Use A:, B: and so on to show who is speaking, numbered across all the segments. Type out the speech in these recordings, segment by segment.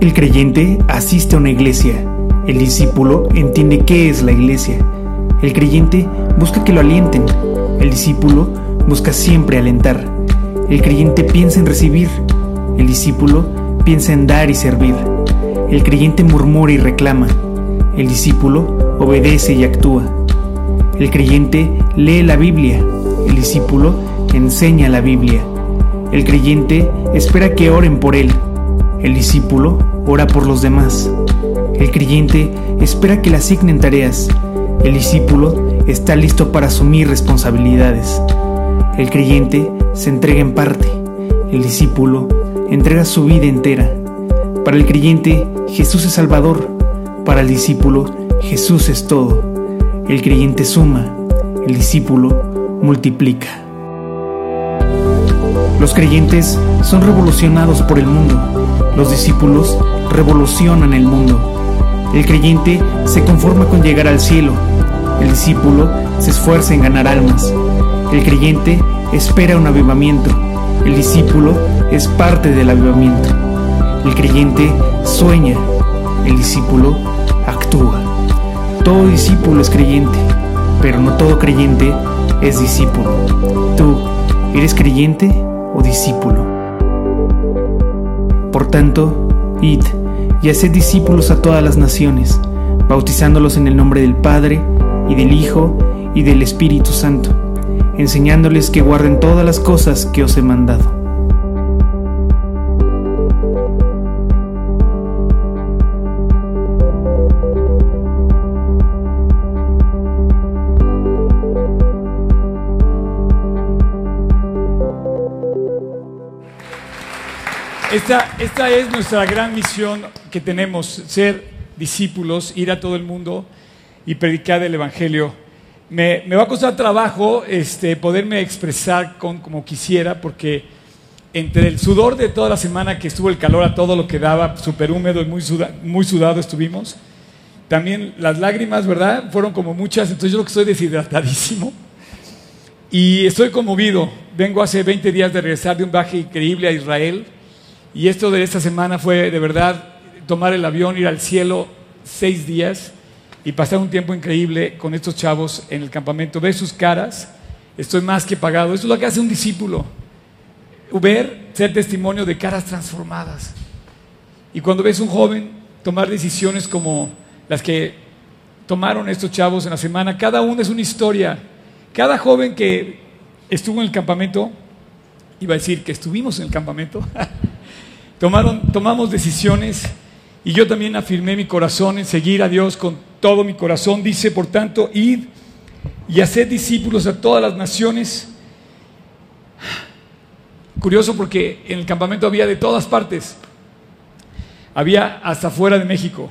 A: El creyente asiste a una iglesia. El discípulo entiende qué es la iglesia. El creyente busca que lo alienten. El discípulo busca siempre alentar. El creyente piensa en recibir. El discípulo piensa en dar y servir. El creyente murmura y reclama. El discípulo obedece y actúa. El creyente lee la Biblia. El discípulo enseña la Biblia. El creyente espera que oren por él. El discípulo ora por los demás. El creyente espera que le asignen tareas. El discípulo está listo para asumir responsabilidades. El creyente se entrega en parte. El discípulo entrega su vida entera. Para el creyente, Jesús es Salvador. Para el discípulo, Jesús es todo. El creyente suma. El discípulo multiplica. Los creyentes son revolucionados por el mundo. Los discípulos revolucionan el mundo. El creyente se conforma con llegar al cielo. El discípulo se esfuerza en ganar almas. El creyente espera un avivamiento. El discípulo es parte del avivamiento. El creyente sueña. El discípulo actúa. Todo discípulo es creyente, pero no todo creyente es discípulo. ¿Tú eres creyente o discípulo? Por tanto, id y haced discípulos a todas las naciones, bautizándolos en el nombre del Padre, y del Hijo, y del Espíritu Santo, enseñándoles que guarden todas las cosas que os he mandado.
B: Esta, es nuestra gran misión que tenemos, ser discípulos, ir a todo el mundo y predicar el Evangelio. Me, va a costar trabajo este, poderme expresar con, como quisiera, porque entre el sudor de toda la semana que estuvo el calor a todo lo que daba, súper húmedo y muy sudado estuvimos, también las lágrimas, ¿verdad? Fueron como muchas, entonces yo creo que estoy deshidratadísimo. Y estoy conmovido. Vengo hace 20 días de regresar de un viaje increíble a Israel y esto de esta semana fue de verdad tomar el avión, ir al cielo seis días y pasar un tiempo increíble con estos chavos en el campamento. Ver sus caras, estoy más que pagado. Eso es lo que hace un discípulo. Ver, ser testimonio de caras transformadas. Y cuando ves un joven tomar decisiones como las que tomaron estos chavos en la semana, cada uno es una historia. Cada joven que estuvo en el campamento, iba a decir que estuvimos en el campamento, Tomaron, tomamos decisiones y yo también afirmé mi corazón en seguir a Dios con todo mi corazón. Dice, por tanto, id y haced discípulos a todas las naciones. Curioso porque en el campamento había de todas partes. Había hasta fuera de México,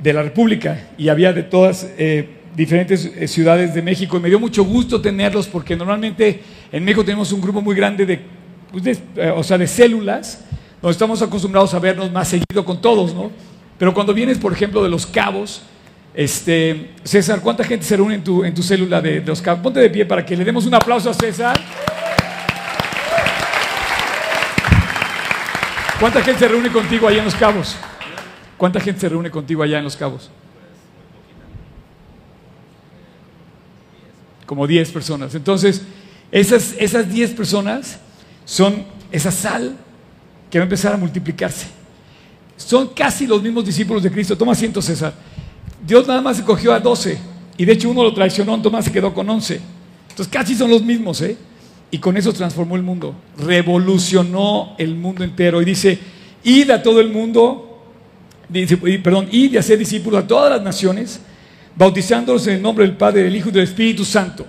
B: de la República, y había de todas eh, diferentes eh, ciudades de México. Y me dio mucho gusto tenerlos porque normalmente en México tenemos un grupo muy grande de, pues de eh, o sea, de células nos estamos acostumbrados a vernos más seguido con todos, ¿no? Pero cuando vienes, por ejemplo, de los cabos, este, César, ¿cuánta gente se reúne en tu, en tu célula de, los cabos? Ponte de pie para que le demos un aplauso a César. ¿Cuánta gente se reúne contigo allá en los cabos? ¿Cuánta gente se reúne contigo allá en los cabos? Como 10 personas. Entonces, esas, esas 10 personas son esa sal que va a empezar a multiplicarse. Son casi los mismos discípulos de Cristo. Toma asiento, César. Dios nada más escogió a 12 y de hecho uno lo traicionó, Tomás se quedó con 11. Entonces casi son los mismos, ¿eh? Y con eso transformó el mundo, revolucionó el mundo entero y dice, id a todo el mundo, dice, perdón, id y hacer discípulos a todas las naciones, bautizándolos en el nombre del Padre, del Hijo y del Espíritu Santo.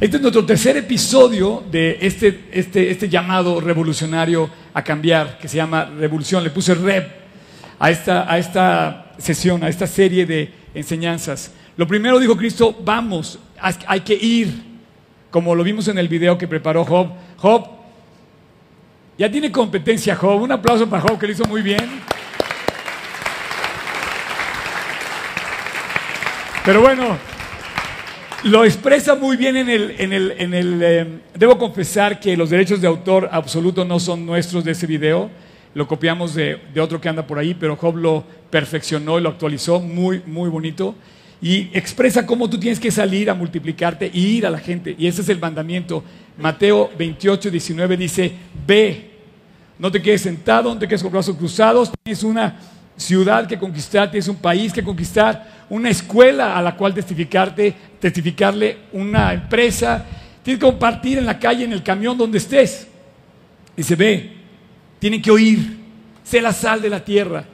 B: Este es nuestro tercer episodio de este, este, este llamado revolucionario a cambiar, que se llama Revolución. Le puse Rev a esta, a esta sesión, a esta serie de enseñanzas. Lo primero dijo Cristo, vamos, hay que ir, como lo vimos en el video que preparó Job. Job, ya tiene competencia Job. Un aplauso para Job, que lo hizo muy bien. Pero bueno, lo expresa muy bien en el... En el, en el eh, debo confesar que los derechos de autor absoluto no son nuestros de ese video. Lo copiamos de, de otro que anda por ahí, pero Job lo perfeccionó y lo actualizó muy, muy bonito. Y expresa cómo tú tienes que salir a multiplicarte y ir a la gente. Y ese es el mandamiento. Mateo 28, 19 dice, ve, no te quedes sentado, no te quedes con brazos cruzados, tienes una ciudad que conquistar, tienes un país que conquistar, una escuela a la cual testificarte, testificarle, una empresa, tienes que compartir en la calle, en el camión, donde estés. Dice, ve, tienen que oír, sé la sal de la tierra.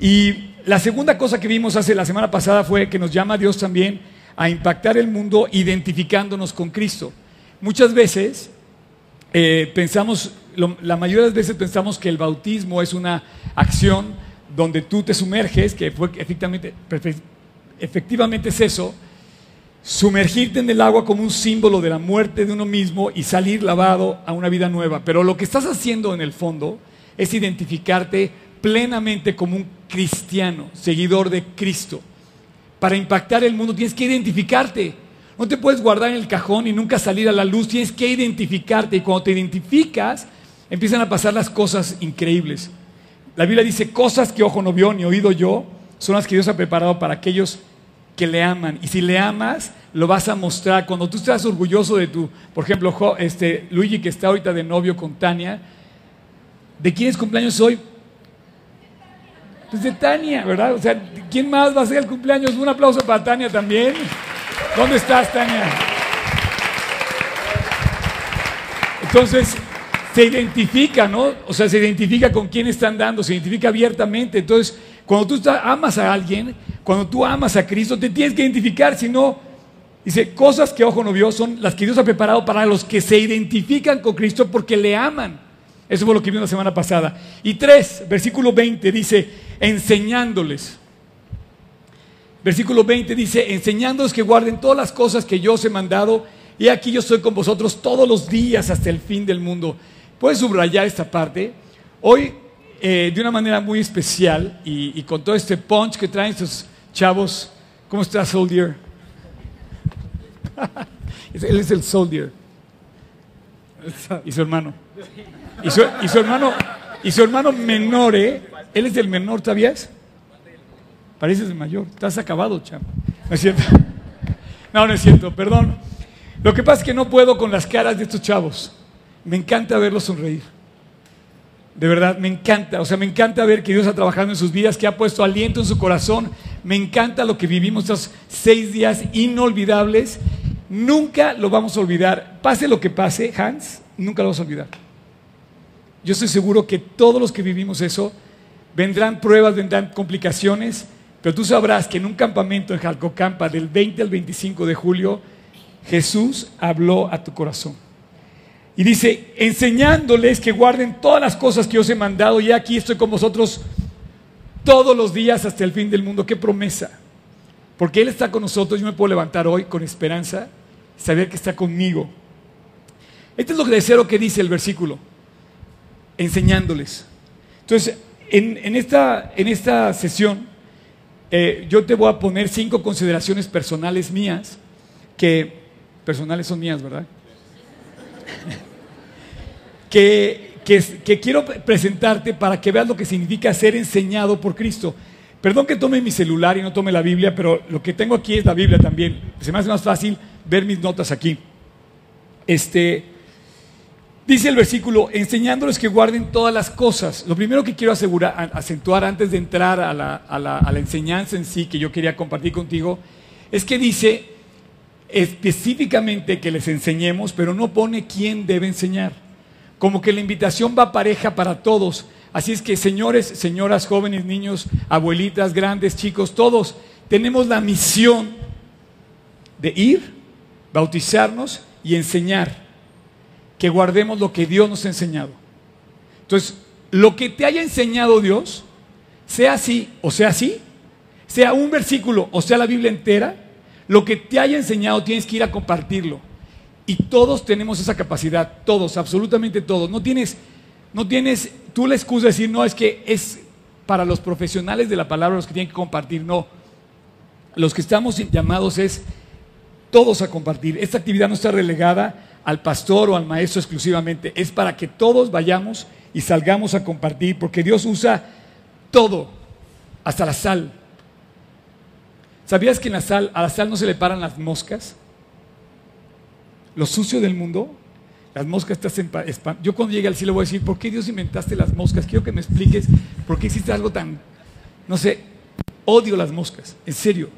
B: Y la segunda cosa que vimos hace la semana pasada fue que nos llama Dios también a impactar el mundo identificándonos con Cristo. Muchas veces eh, pensamos, la mayoría de las veces pensamos que el bautismo es una acción donde tú te sumerges, que fue efectivamente, efectivamente es eso, sumergirte en el agua como un símbolo de la muerte de uno mismo y salir lavado a una vida nueva. Pero lo que estás haciendo en el fondo es identificarte plenamente como un cristiano, seguidor de Cristo. Para impactar el mundo tienes que identificarte. No te puedes guardar en el cajón y nunca salir a la luz, tienes que identificarte. Y cuando te identificas, empiezan a pasar las cosas increíbles. La Biblia dice, cosas que ojo no vio ni oído yo, son las que Dios ha preparado para aquellos que le aman. Y si le amas, lo vas a mostrar. Cuando tú estás orgulloso de tu, por ejemplo, este, Luigi que está ahorita de novio con Tania, ¿de quién es cumpleaños hoy? Pues de Tania, ¿verdad? O sea, ¿quién más va a ser el cumpleaños? Un aplauso para Tania también. ¿Dónde estás, Tania? Entonces, se identifica, ¿no? O sea, se identifica con quién están dando, se identifica abiertamente. Entonces, cuando tú amas a alguien, cuando tú amas a Cristo, te tienes que identificar, si no, dice, cosas que ojo no vio son las que Dios ha preparado para los que se identifican con Cristo porque le aman. Eso fue lo que vimos la semana pasada. Y tres, versículo 20 dice, enseñándoles. Versículo 20 dice, enseñándoles que guarden todas las cosas que yo os he mandado, y aquí yo estoy con vosotros todos los días hasta el fin del mundo. Puedes subrayar esta parte. Hoy, eh, de una manera muy especial y, con todo este punch que traen estos chavos, ¿cómo estás, Soldier? Él es el Soldier. Y su hermano. Y su, hermano, y su hermano menor, ¿eh? Él es el menor, ¿sabías? Pareces el mayor. Estás acabado, chavo. No es cierto. No, no es cierto, perdón. Lo que pasa es que no puedo con las caras de estos chavos. Me encanta verlos sonreír. De verdad, me encanta. O sea, me encanta ver que Dios ha trabajado en sus vidas, que ha puesto aliento en su corazón. Me encanta lo que vivimos estos seis días inolvidables. Nunca lo vamos a olvidar. Pase lo que pase, Hans, nunca lo vamos a olvidar. Yo estoy seguro que todos los que vivimos eso, vendrán pruebas, vendrán complicaciones, pero tú sabrás que en un campamento en Jalcocampa del 20 al 25 de julio, Jesús habló a tu corazón. Y dice, enseñándoles que guarden todas las cosas que os he mandado, y aquí estoy con vosotros todos los días hasta el fin del mundo. Qué promesa. Porque Él está con nosotros, yo me puedo levantar hoy con esperanza, saber que está conmigo. Este es lo que deseo que dice el versículo, enseñándoles. Entonces, en, esta, en esta, sesión, eh, yo te voy a poner cinco consideraciones personales mías, que personales son mías, ¿verdad? Que, quiero presentarte para que veas lo que significa ser enseñado por Cristo. Perdón que tome mi celular y no tome la Biblia, pero lo que tengo aquí es la Biblia también. Se me hace más fácil ver mis notas aquí. Este, dice el versículo, enseñándoles que guarden todas las cosas. Lo primero que quiero asegurar, acentuar antes de entrar a la, a la enseñanza en sí que yo quería compartir contigo, es que dice específicamente que les enseñemos, pero no pone quién debe enseñar como que la invitación va pareja para todos. Así es que señores, señoras, jóvenes, niños, abuelitas, grandes, chicos, todos tenemos la misión de ir, bautizarnos y enseñar. Que guardemos lo que Dios nos ha enseñado. Entonces, lo que te haya enseñado Dios, sea así o sea así, sea un versículo o sea la Biblia entera, lo que te haya enseñado tienes que ir a compartirlo. Y todos tenemos esa capacidad, todos, absolutamente todos. No tienes, no tienes tú la excusa de decir, no, es que es para los profesionales de la palabra los que tienen que compartir. No, los que estamos llamados es todos a compartir. Esta actividad no está relegada al pastor o al maestro exclusivamente, es para que todos vayamos y salgamos a compartir, porque Dios usa todo, hasta la sal. ¿Sabías que en la sal, a la sal no se le paran las moscas? Lo sucio del mundo, las moscas están Yo cuando llegue al cielo voy a decir, ¿por qué Dios inventaste las moscas? Quiero que me expliques por qué hiciste algo tan, no sé, odio las moscas, en serio.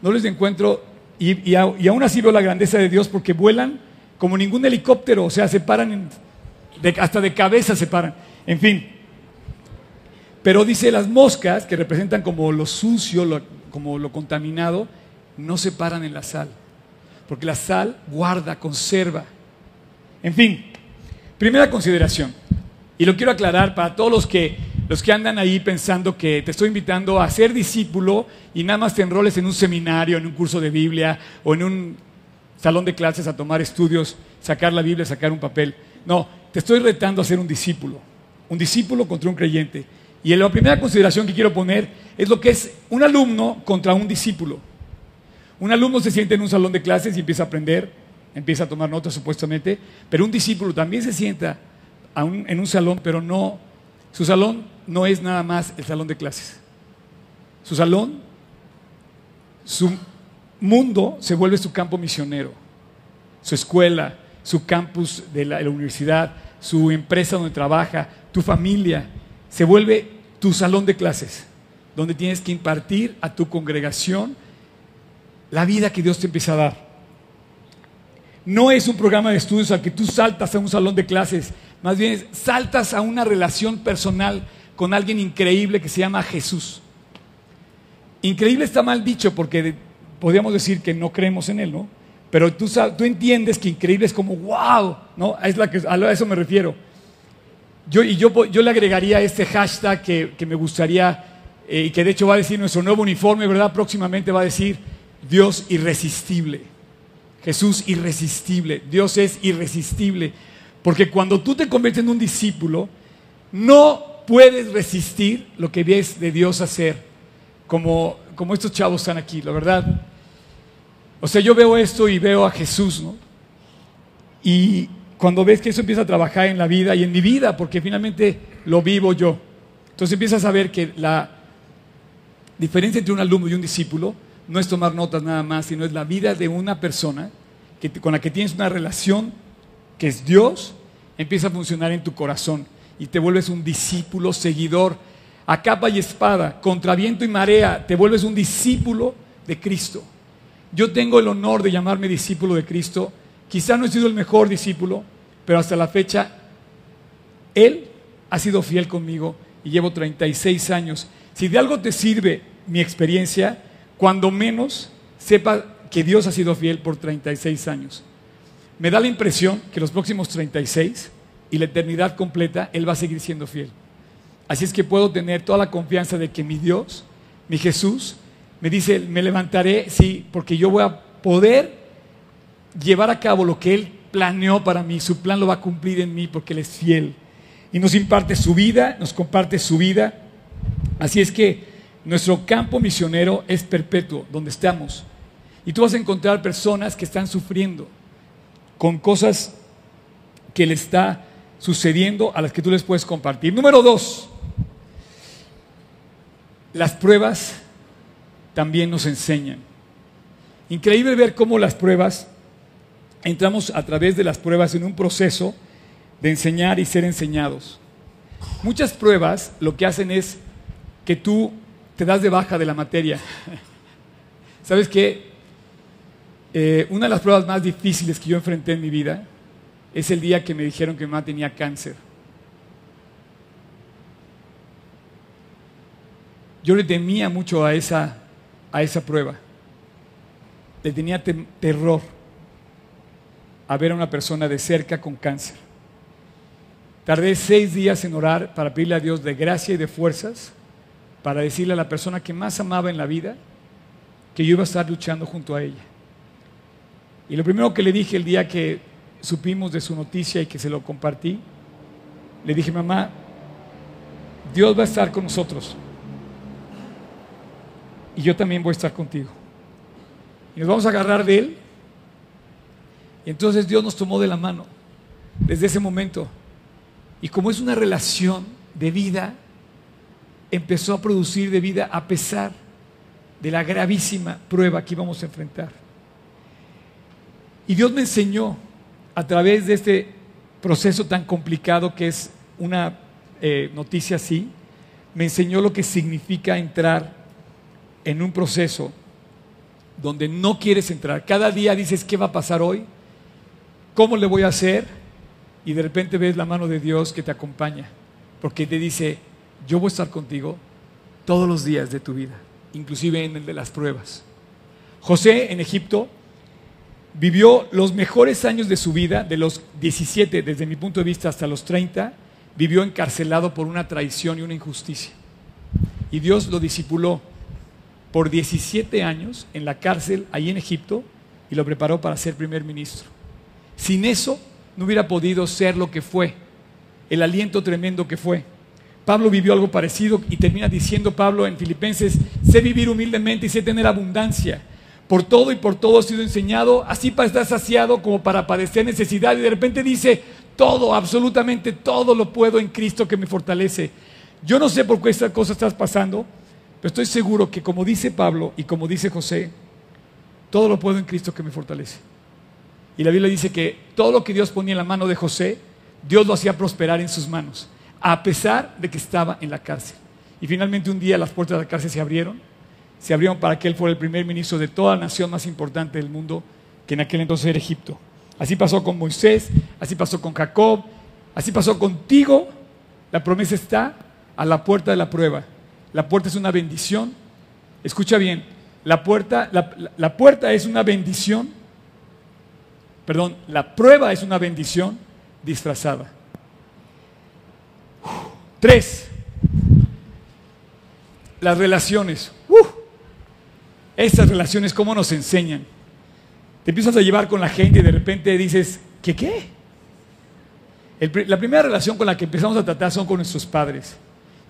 B: No les encuentro, y, y, aún así veo la grandeza de Dios porque vuelan como ningún helicóptero, o sea, se paran, hasta de cabeza se paran. En fin, pero dice las moscas, que representan como lo sucio, como lo contaminado, no se paran en la sal. Porque la sal guarda, conserva. En fin, primera consideración. Y lo quiero aclarar para todos los que, los que andan ahí pensando que te estoy invitando a ser discípulo y nada más te enroles en un seminario, en un curso de Biblia o en un salón de clases a tomar estudios, sacar la Biblia, sacar un papel. No, te estoy retando a ser un discípulo. Un discípulo contra un creyente. Y la primera consideración que quiero poner es lo que es un alumno contra un discípulo. Un alumno se siente en un salón de clases y empieza a aprender, empieza a tomar notas supuestamente, pero un discípulo también se sienta en un salón, pero no, su salón no es nada más el salón de clases. Su salón, su mundo se vuelve su campo misionero, su escuela, su campus de la universidad, su empresa donde trabaja, tu familia, se vuelve tu salón de clases, donde tienes que impartir a tu congregación la vida que Dios te empieza a dar. No es un programa de estudios al que tú saltas a un salón de clases, más bien saltas a una relación personal con alguien increíble que se llama Jesús. Increíble está mal dicho porque podríamos decir que no creemos en Él, ¿no? Pero tú, tú entiendes que increíble es como, wow, ¿no? Es la que, a eso me refiero. Yo, y yo, yo le agregaría este hashtag que, que me gustaría, eh, y que de hecho va a decir nuestro nuevo uniforme, ¿verdad? Próximamente va a decir Dios irresistible. Jesús irresistible. Dios es irresistible. Porque cuando tú te conviertes en un discípulo, no puedes resistir lo que ves de Dios hacer, como, como estos chavos están aquí, la verdad. O sea, yo veo esto y veo a Jesús, ¿no? Y, cuando ves que eso empieza a trabajar en la vida y en mi vida, porque finalmente lo vivo yo. Entonces empiezas a ver que la diferencia entre un alumno y un discípulo no es tomar notas nada más, sino es la vida de una persona que, con la que tienes una relación que es Dios, empieza a funcionar en tu corazón y te vuelves un discípulo seguidor a capa y espada, contra viento y marea, te vuelves un discípulo de Cristo. Yo tengo el honor de llamarme discípulo de Cristo. Quizá no he sido el mejor discípulo, pero hasta la fecha, Él ha sido fiel conmigo y llevo 36 años. Si de algo te sirve mi experiencia, cuando menos sepa que Dios ha sido fiel por 36 años. Me da la impresión que los próximos 36 y la eternidad completa, Él va a seguir siendo fiel. Así es que puedo tener toda la confianza de que mi Dios, mi Jesús, me dice, me levantaré, sí, porque yo voy a poder llevar a cabo lo que Él planeó para mí, su plan lo va a cumplir en mí porque Él es fiel. Y nos imparte su vida, nos comparte su vida. Así es que nuestro campo misionero es perpetuo, donde estamos. Y tú vas a encontrar personas que están sufriendo con cosas que le está sucediendo a las que tú les puedes compartir. Número dos, las pruebas también nos enseñan. Increíble ver cómo las pruebas entramos a través de las pruebas en un proceso de enseñar y ser enseñados. Muchas pruebas lo que hacen es que tú te das de baja de la materia. ¿Sabes qué? Eh, una de las pruebas más difíciles que yo enfrenté en mi vida es el día que me dijeron que mi mamá tenía cáncer. Yo le temía mucho a esa, a esa prueba. Le tenía terror a ver a una persona de cerca con cáncer. Tardé seis días en orar para pedirle a Dios de gracia y de fuerzas para decirle a la persona que más amaba en la vida que yo iba a estar luchando junto a ella. Y lo primero que le dije el día que supimos de su noticia y que se lo compartí, le dije, mamá, Dios va a estar con nosotros. Y yo también voy a estar contigo. Y nos vamos a agarrar de Él entonces Dios nos tomó de la mano desde ese momento. Y como es una relación de vida, empezó a producir de vida a pesar de la gravísima prueba que íbamos a enfrentar. Y Dios me enseñó a través de este proceso tan complicado que es una eh, noticia así, me enseñó lo que significa entrar en un proceso donde no quieres entrar. Cada día dices, ¿qué va a pasar hoy? ¿Cómo le voy a hacer? Y de repente ves la mano de Dios que te acompaña, porque te dice, yo voy a estar contigo todos los días de tu vida, inclusive en el de las pruebas. José en Egipto vivió los mejores años de su vida, de los 17 desde mi punto de vista hasta los 30, vivió encarcelado por una traición y una injusticia. Y Dios lo discipuló por 17 años en la cárcel ahí en Egipto y lo preparó para ser primer ministro. Sin eso no hubiera podido ser lo que fue, el aliento tremendo que fue. Pablo vivió algo parecido y termina diciendo Pablo en Filipenses, sé vivir humildemente y sé tener abundancia. Por todo y por todo he sido enseñado, así para estar saciado como para padecer necesidad. Y de repente dice, todo, absolutamente todo lo puedo en Cristo que me fortalece. Yo no sé por qué esta cosa estás pasando, pero estoy seguro que como dice Pablo y como dice José, todo lo puedo en Cristo que me fortalece. Y la Biblia dice que todo lo que Dios ponía en la mano de José, Dios lo hacía prosperar en sus manos, a pesar de que estaba en la cárcel. Y finalmente un día las puertas de la cárcel se abrieron, se abrieron para que él fuera el primer ministro de toda la nación más importante del mundo, que en aquel entonces era Egipto. Así pasó con Moisés, así pasó con Jacob, así pasó contigo. La promesa está a la puerta de la prueba. La puerta es una bendición. Escucha bien, la puerta, la, puerta es una bendición. Perdón, la prueba es una bendición disfrazada. Tres, las relaciones. Estas relaciones, ¿cómo nos enseñan? Te empiezas a llevar con la gente y de repente dices, ¿qué qué? la primera relación con la que empezamos a tratar son con nuestros padres.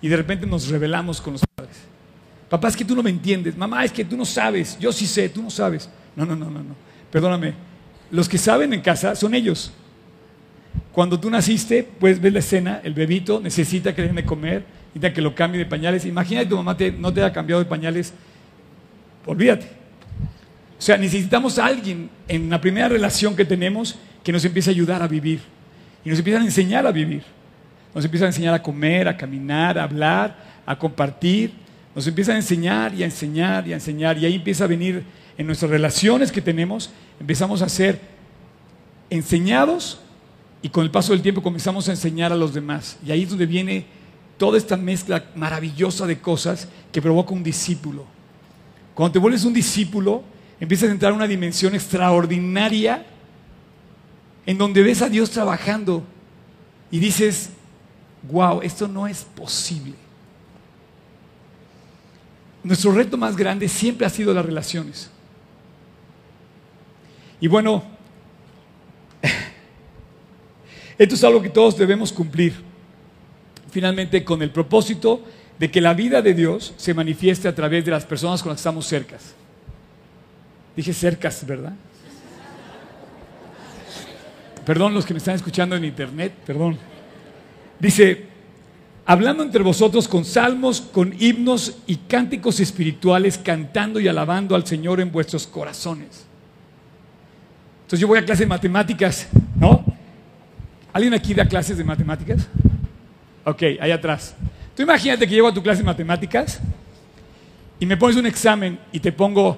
B: Y de repente nos revelamos con los padres. Papá, es que tú no me entiendes. Mamá, es que tú no sabes. Yo sí sé, tú no sabes. No, no, no, no, no. Perdóname. Los que saben en casa son ellos. Cuando tú naciste, pues ves la escena, el bebito necesita que le den de comer, necesita que lo cambie de pañales. Imagina que tu mamá no te haya cambiado de pañales. Olvídate. O sea, necesitamos a alguien en la primera relación que tenemos que nos empiece a ayudar a vivir. Y nos empieza a enseñar a vivir. Nos empieza a enseñar a comer, a caminar, a hablar, a compartir. Nos empieza a enseñar y a enseñar y a enseñar. Y ahí empieza a venir en nuestras relaciones que tenemos, empezamos a ser enseñados y con el paso del tiempo comenzamos a enseñar a los demás. Y ahí es donde viene toda esta mezcla maravillosa de cosas que provoca un discípulo. Cuando te vuelves un discípulo, empiezas a entrar a una dimensión extraordinaria en donde ves a Dios trabajando y dices, wow, esto no es posible. Nuestro reto más grande siempre ha sido las relaciones. Y bueno, esto es algo que todos debemos cumplir. Finalmente, con el propósito de que la vida de Dios se manifieste a través de las personas con las que estamos cercas. Dije cercas, ¿verdad? Perdón los que me están escuchando en internet, perdón. Dice, hablando entre vosotros con salmos, con himnos y cánticos espirituales, cantando y alabando al Señor en vuestros corazones. Entonces yo voy a clase de matemáticas. ¿Alguien aquí da clases de matemáticas? Ok, ahí atrás. Tú imagínate que llego a tu clase de matemáticas y me pones un examen y te pongo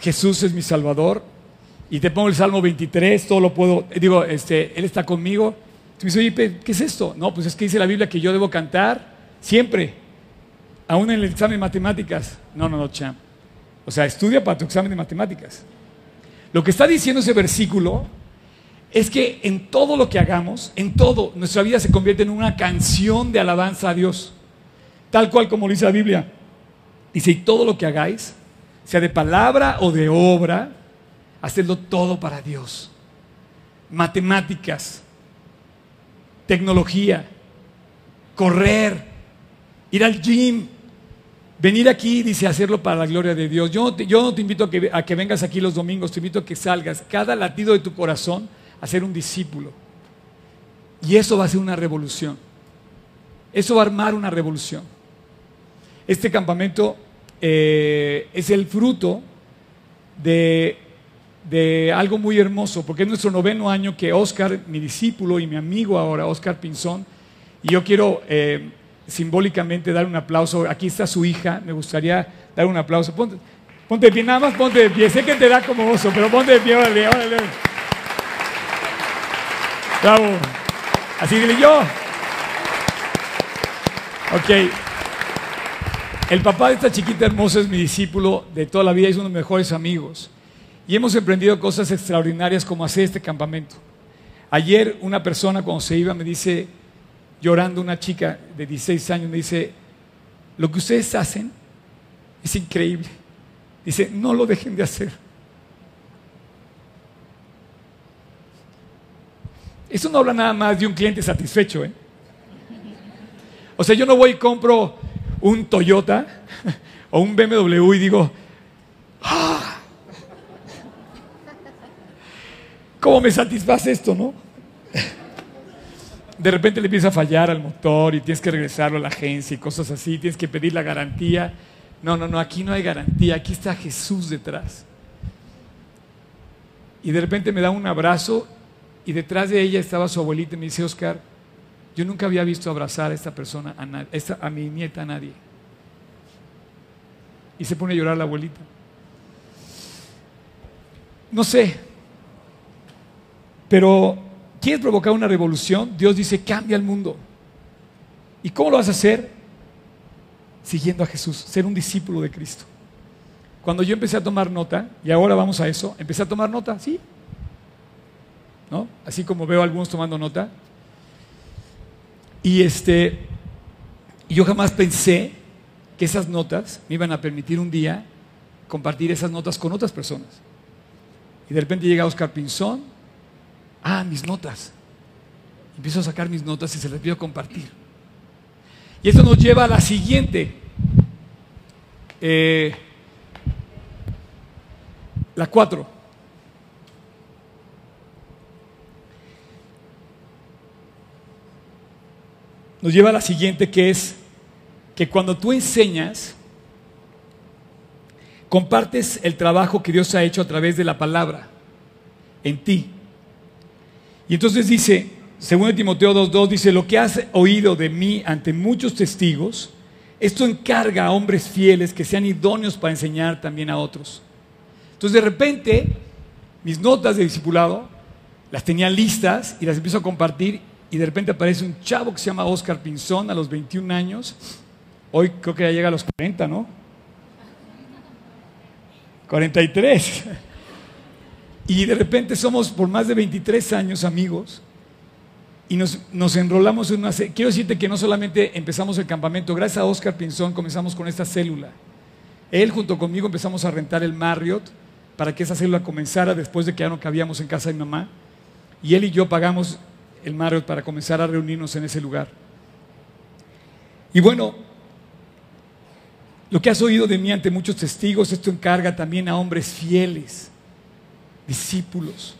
B: Jesús es mi Salvador, y te pongo el Salmo 23, todo lo puedo, digo, este, Él está conmigo. Tú me dices, oye, ¿qué es esto? No, pues es que dice la Biblia que yo debo cantar siempre, aún en el examen de matemáticas. No, no, no, champ. O sea, estudia para tu examen de matemáticas. Lo que está diciendo ese versículo es que en todo lo que hagamos, en todo, nuestra vida se convierte en una canción de alabanza a Dios. Tal cual como lo dice la Biblia. Dice, y todo lo que hagáis, sea de palabra o de obra, hacerlo todo para Dios. Matemáticas, tecnología, correr, ir al gym, venir aquí, dice, hacerlo para la gloria de Dios. Yo, no te invito a que vengas aquí los domingos, te invito a que salgas cada latido de tu corazón a ser un discípulo. Y eso va a ser una revolución. Eso va a armar una revolución. Este campamento eh, es el fruto de, de, algo muy hermoso, porque es nuestro noveno año que Oscar, mi discípulo y mi amigo ahora, Oscar Pinzón, y yo quiero eh, simbólicamente dar un aplauso. Aquí está su hija, me gustaría dar un aplauso. Ponte, ponte de pie, nada más ponte de pie. Sé que te da como oso, pero ponte de pie, órale, órale. Bravo. Así dile yo. Ok. El papá de esta chiquita hermosa es mi discípulo de toda la vida, es uno de mis mejores amigos. Y hemos emprendido cosas extraordinarias como hacer este campamento. Ayer una persona cuando se iba me dice, llorando una chica de 16 años, me dice, lo que ustedes hacen es increíble. Dice, no lo dejen de hacer. Eso no habla nada más de un cliente satisfecho. ¿eh? O sea, yo no voy y compro un Toyota o un BMW y digo, ¡Ah! ¿cómo me satisface esto, no? de repente le empieza a fallar al motor y tienes que regresarlo a la agencia y cosas así, tienes que pedir la garantía. No, no, no, aquí no hay garantía, aquí está Jesús detrás. Y de repente me da un abrazo y detrás de ella estaba su abuelita y me dice, Oscar, yo nunca había visto abrazar a esta persona, a, mi nieta, a nadie. Y se pone a llorar la abuelita. No sé, pero ¿Quieres provocar una revolución? Dios dice, cambia el mundo. ¿Y cómo lo vas a hacer? Siguiendo a Jesús, ser un discípulo de Cristo. Cuando yo empecé a tomar nota, y ahora vamos a eso, empecé a tomar nota, sí. ¿No? Así como veo a algunos tomando nota. Y este, yo jamás pensé que esas notas me iban a permitir un día compartir esas notas con otras personas. Y de repente llega Oscar Pinzón, Ah, mis notas. Empiezo a sacar mis notas y se las pido compartir. Y esto nos lleva a la siguiente. Eh, la cuatro. Nos lleva a la siguiente que es que cuando tú enseñas, compartes el trabajo que Dios ha hecho a través de la palabra en ti. Y entonces dice, según Timoteo 2.2, dice, lo que has oído de mí ante muchos testigos, esto encarga a hombres fieles que sean idóneos para enseñar también a otros. Entonces de repente, mis notas de discipulado las tenía listas y las empiezo a compartir y de repente aparece un chavo que se llama Oscar Pinzón a los 21 años. Hoy creo que ya llega a los 40, ¿no? 43. Y de repente somos por más de 23 años amigos y nos, nos, enrolamos en una... Quiero decirte que no solamente empezamos el campamento, gracias a Oscar Pinzón comenzamos con esta célula. Él junto conmigo empezamos a rentar el Marriott para que esa célula comenzara después de que ya no cabíamos en casa de mi mamá. Y él y yo pagamos el Marriott para comenzar a reunirnos en ese lugar. Y bueno, lo que has oído de mí ante muchos testigos, esto encarga también a hombres fieles discípulos.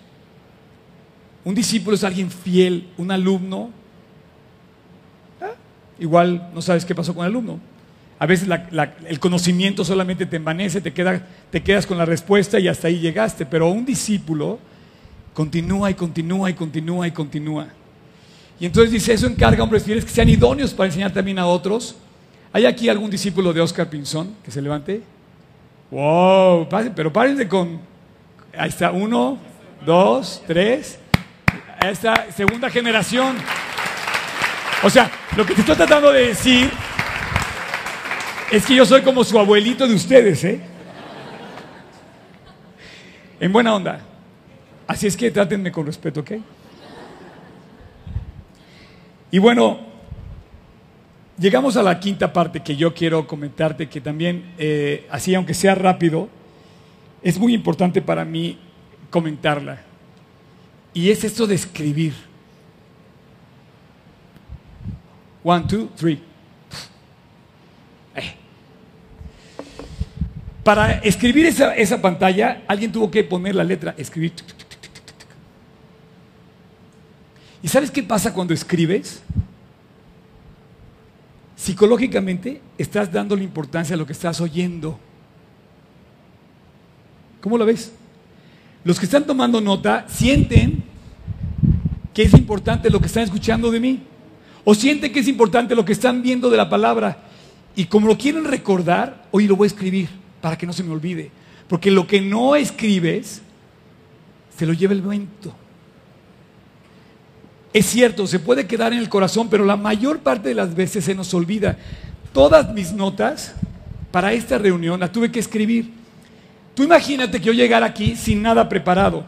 B: Un discípulo es alguien fiel, un alumno. ¿ah? Igual no sabes qué pasó con el alumno. A veces el conocimiento solamente te envanece, te, te quedas con la respuesta y hasta ahí llegaste. Pero un discípulo continúa y continúa y continúa y continúa. Y entonces dice, eso encarga a hombres fieles que sean idóneos para enseñar también a otros. ¿Hay aquí algún discípulo de Oscar Pinzón que se levante? Wow, pero párense con, Ahí está, uno, dos, tres. Esta segunda generación. O sea, lo que te estoy tratando de decir es que yo soy como su abuelito de ustedes, ¿eh? En buena onda. Así es que trátenme con respeto, ¿ok? Y bueno, llegamos a la quinta parte que yo quiero comentarte, que también, eh, así aunque sea rápido, es muy importante para mí comentarla. Y es esto de escribir. One, two, three. Eh. para escribir esa, esa pantalla, alguien tuvo que poner la letra, escribir. ¿Y sabes qué pasa cuando escribes? Psicológicamente estás dando la importancia a lo que estás oyendo. ¿Cómo lo ves? Los que están tomando nota sienten que es importante lo que están escuchando de mí. O sienten que es importante lo que están viendo de la palabra. Y como lo quieren recordar, hoy lo voy a escribir para que no se me olvide. Porque lo que no escribes, se lo lleva el viento. Es cierto, se puede quedar en el corazón, pero la mayor parte de las veces se nos olvida. Todas mis notas para esta reunión las tuve que escribir. Tú imagínate que yo llegara aquí sin nada preparado.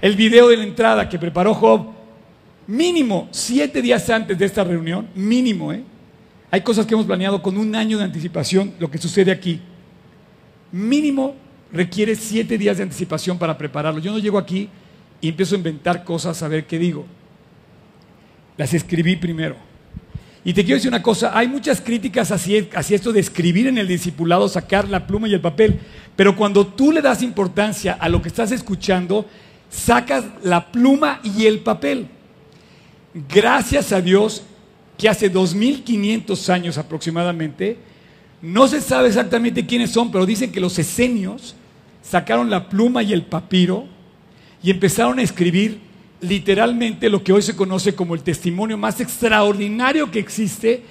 B: El video de la entrada que preparó Job, mínimo siete días antes de esta reunión, mínimo, ¿eh? Hay cosas que hemos planeado con un año de anticipación, lo que sucede aquí. Mínimo requiere siete días de anticipación para prepararlo. Yo no llego aquí y empiezo a inventar cosas a ver qué digo. Las escribí primero. Y te quiero decir una cosa, hay muchas críticas hacia, esto de escribir en el discipulado, sacar la pluma y el papel, pero cuando tú le das importancia a lo que estás escuchando, sacas la pluma y el papel. Gracias a Dios que hace 2500 años aproximadamente, no se sabe exactamente quiénes son, pero dicen que los esenios sacaron la pluma y el papiro y empezaron a escribir literalmente lo que hoy se conoce como el testimonio más extraordinario que existe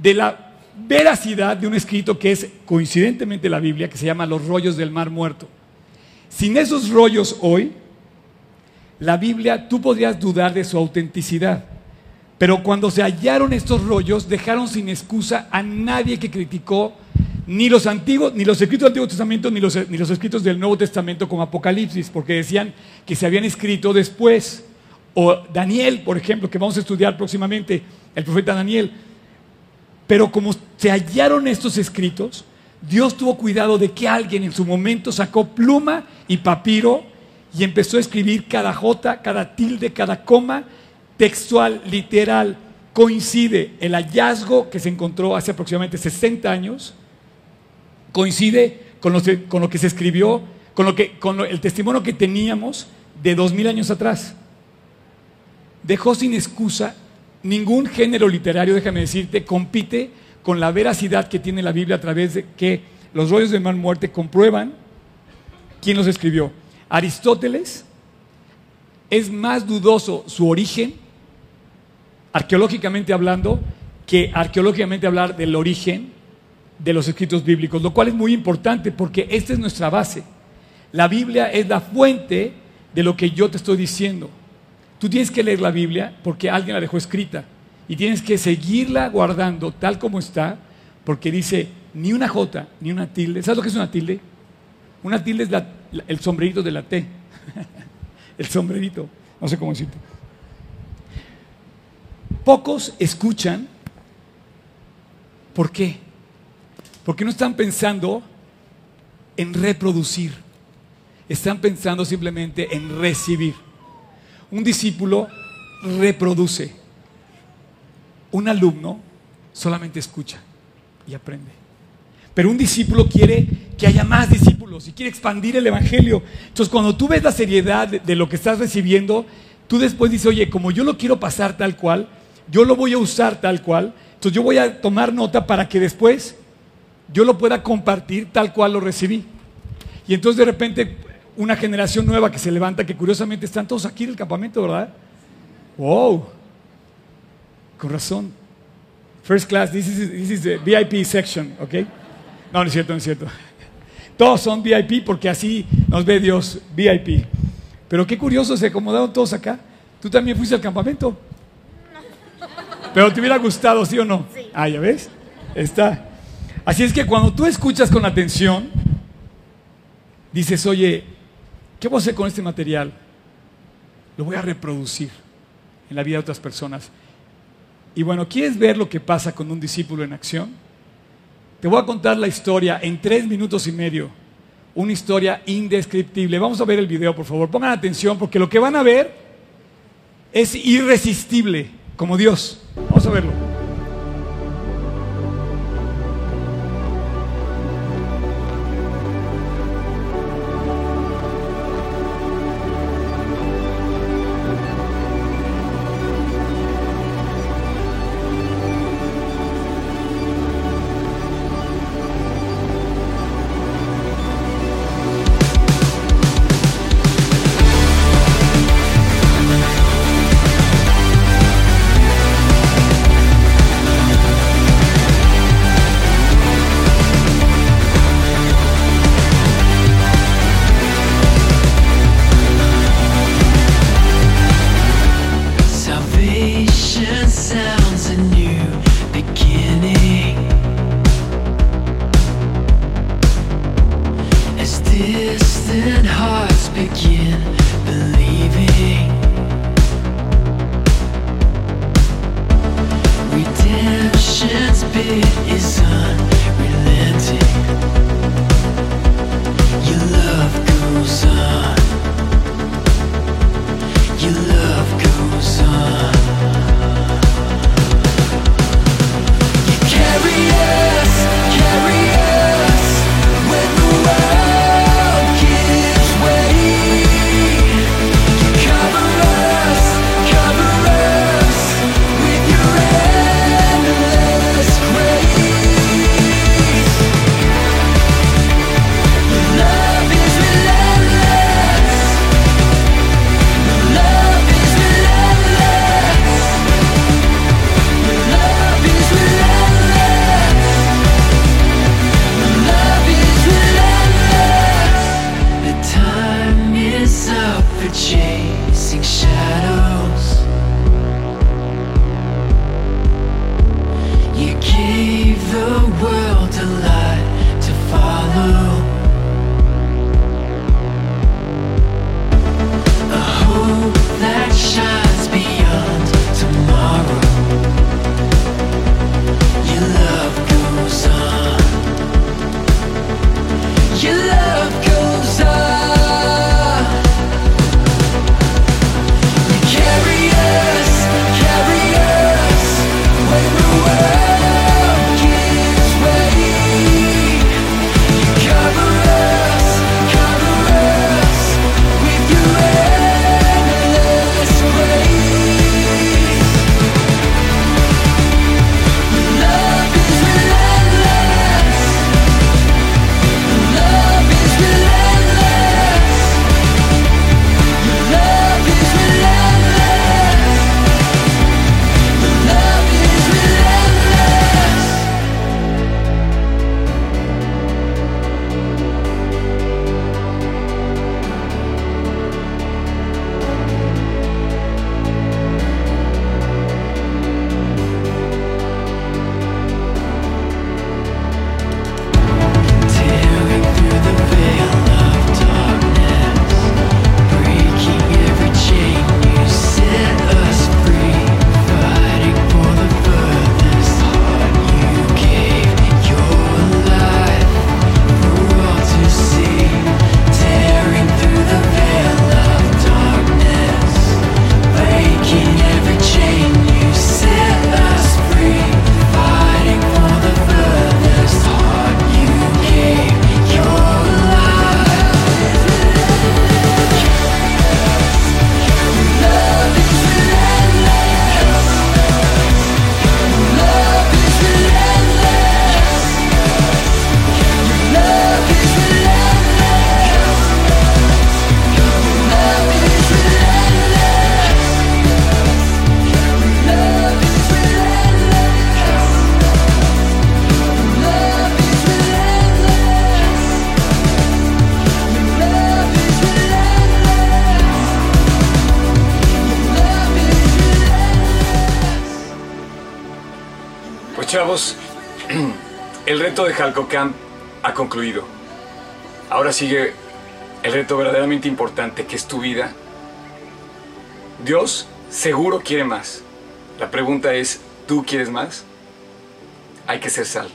B: de la veracidad de un escrito que es coincidentemente la Biblia, que se llama Los rollos del mar muerto. Sin esos rollos hoy, la Biblia tú podrías dudar de su autenticidad. Pero cuando se hallaron estos rollos, dejaron sin excusa a nadie que criticó ni los antiguos, ni los escritos del Antiguo Testamento, ni los, ni los escritos del Nuevo Testamento como Apocalipsis, porque decían que se habían escrito después. O Daniel, por ejemplo, que vamos a estudiar próximamente, el profeta Daniel. Pero como se hallaron estos escritos, Dios tuvo cuidado de que alguien en su momento sacó pluma y papiro y empezó a escribir cada jota, cada tilde, cada coma, textual, literal. Coincide el hallazgo que se encontró hace aproximadamente 60 años coincide con lo, que se escribió, con, lo que, con el testimonio que teníamos de dos mil años atrás. Dejó sin excusa ningún género literario, déjame decirte, compite con la veracidad que tiene la Biblia a través de que los rollos de mal muerte comprueban quién los escribió. Aristóteles es más dudoso su origen, arqueológicamente hablando, que arqueológicamente hablar del origen de los escritos bíblicos, lo cual es muy importante porque esta es nuestra base. La Biblia es la fuente de lo que yo te estoy diciendo. Tú tienes que leer la Biblia porque alguien la dejó escrita y tienes que seguirla guardando tal como está porque dice ni una J ni una tilde. ¿Sabes lo que es una tilde? Una tilde es el sombrerito de la T. el sombrerito, no sé cómo decirte. Pocos escuchan. ¿Por qué? Porque no están pensando en reproducir, están pensando simplemente en recibir. Un discípulo reproduce, un alumno solamente escucha y aprende. Pero un discípulo quiere que haya más discípulos y quiere expandir el Evangelio. Entonces cuando tú ves la seriedad de, lo que estás recibiendo, tú después dices, oye, como yo lo quiero pasar tal cual, yo lo voy a usar tal cual, entonces yo voy a tomar nota para que después yo lo pueda compartir tal cual lo recibí. Y entonces de repente una generación nueva que se levanta, que curiosamente están todos aquí en el campamento, ¿verdad? Wow, con razón. First class, this is, this is the VIP section, ¿ok? No, no es cierto, no es cierto. Todos son VIP porque así nos ve Dios, VIP. Pero qué curioso, se acomodaron todos acá. ¿Tú también fuiste al campamento? Pero te hubiera gustado, ¿sí o no? Sí. Ah, ya ves. Está. Así es que cuando tú escuchas con atención, dices, oye, ¿qué voy a hacer con este material? Lo voy a reproducir en la vida de otras personas. Y bueno, ¿quieres ver lo que pasa con un discípulo en acción? Te voy a contar la historia en tres minutos y medio. Una historia indescriptible. Vamos a ver el video, por favor. Pongan atención porque lo que van a ver es irresistible, como Dios. Vamos a verlo.
C: El reto de Jalcocamp ha concluido. Ahora sigue el reto verdaderamente importante que es tu vida. Dios seguro quiere más. La pregunta es, ¿tú quieres más? Hay que ser sal.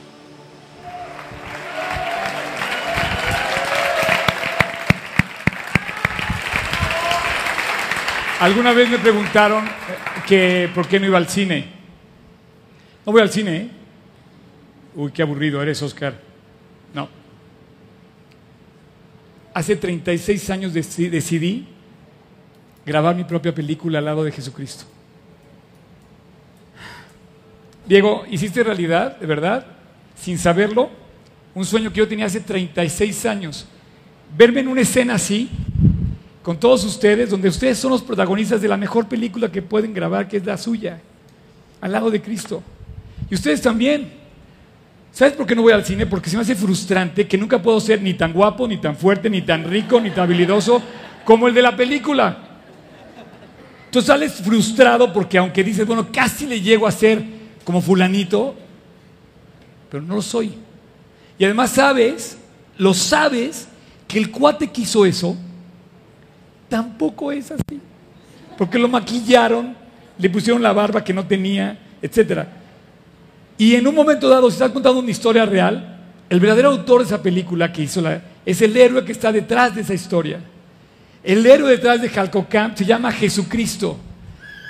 B: Alguna vez me preguntaron que por qué no iba al cine. No voy al cine, ¿eh? Uy, qué aburrido eres, Oscar. No. Hace 36 años deci- decidí grabar mi propia película al lado de Jesucristo. Diego, ¿hiciste realidad, de verdad? Sin saberlo, un sueño que yo tenía hace 36 años. Verme en una escena así, con todos ustedes, donde ustedes son los protagonistas de la mejor película que pueden grabar, que es la suya, al lado de Cristo. Y ustedes también. ¿Sabes por qué no voy al cine? Porque se me hace frustrante que nunca puedo ser ni tan guapo, ni tan fuerte, ni tan rico, ni tan habilidoso como el de la película. Entonces sales frustrado porque aunque dices, bueno, casi le llego a ser como fulanito, pero no lo soy. Y además sabes, lo sabes, que el cuate que hizo eso tampoco es así. Porque lo maquillaron, le pusieron la barba que no tenía, etc. Y en un momento dado, si estás contando una historia real, el verdadero autor de esa película que hizo la, es el héroe que está detrás de esa historia. El héroe detrás de Camp se llama Jesucristo.